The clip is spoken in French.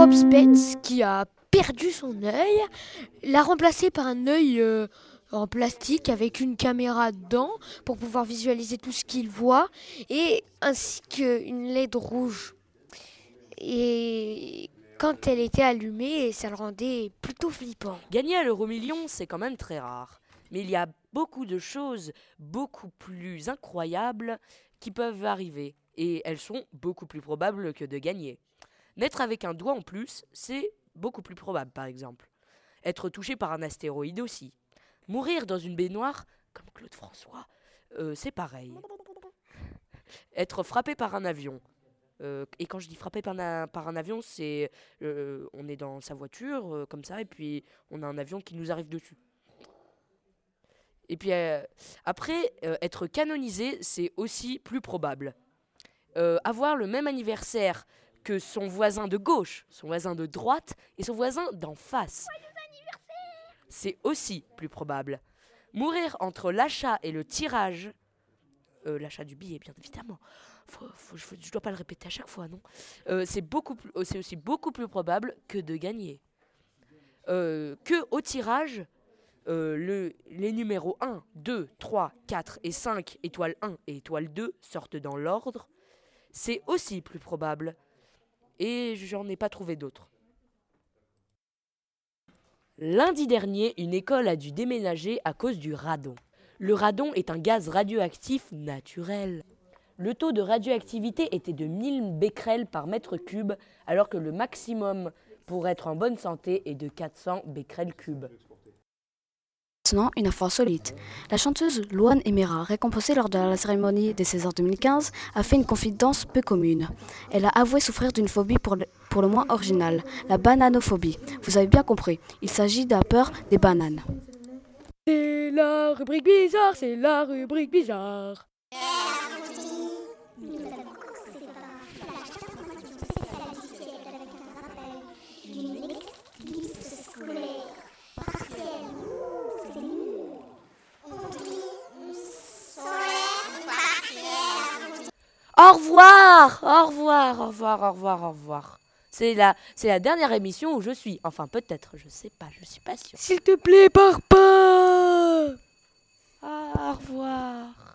Bob Spence qui a perdu son œil, l'a remplacé par un œil euh, en plastique avec une caméra dedans pour pouvoir visualiser tout ce qu'il voit et ainsi qu'une LED rouge. Et quand elle était allumée, ça le rendait plutôt flippant. Gagner à l'euro million, c'est quand même très rare. Mais il y a beaucoup de choses beaucoup plus incroyables qui peuvent arriver. Et elles sont beaucoup plus probables que de gagner. Naître avec un doigt en plus, c'est beaucoup plus probable par exemple. Être touché par un astéroïde aussi. Mourir dans une baignoire, comme Claude François, euh, c'est pareil. Être frappé par un avion. Euh, et quand je dis frappé par un, par un avion, c'est euh, on est dans sa voiture comme ça et puis on a un avion qui nous arrive dessus. Et puis après, être canonisé, c'est aussi plus probable. Avoir le même anniversaire que son voisin de gauche, son voisin de droite et son voisin d'en face. C'est aussi plus probable. Mourir entre l'achat et le tirage, euh, l'achat du billet bien évidemment, je ne dois pas le répéter à chaque fois, non Euh, euh, c'est aussi beaucoup plus probable que de gagner. Que au tirage, le, les numéros 1, 2, 3, 4 et 5, étoile 1 et étoile 2 sortent dans l'ordre, c'est aussi plus probable. Et j'en ai pas trouvé d'autres. Lundi dernier, une école a dû déménager à cause du radon. Le radon est un gaz radioactif naturel. Le taux de radioactivité était de 1000 becquerels par mètre cube, alors que le maximum pour être en bonne santé est de 400 becquerels cubes. Une info insolite. La chanteuse Luan Emera, récompensée lors de la cérémonie des Césars 2015, a fait une confidence peu commune. Elle a avoué souffrir d'une phobie pour le, pour le moins originale, la bananophobie. Vous avez bien compris, il s'agit de la peur des bananes. C'est la rubrique bizarre, c'est la rubrique bizarre. Au revoir Au revoir, au revoir, au revoir, au revoir. C'est la, c'est la dernière émission où je suis. Enfin, peut-être, je sais pas, je suis pas sûre. S'il te plaît, pars pas Au revoir.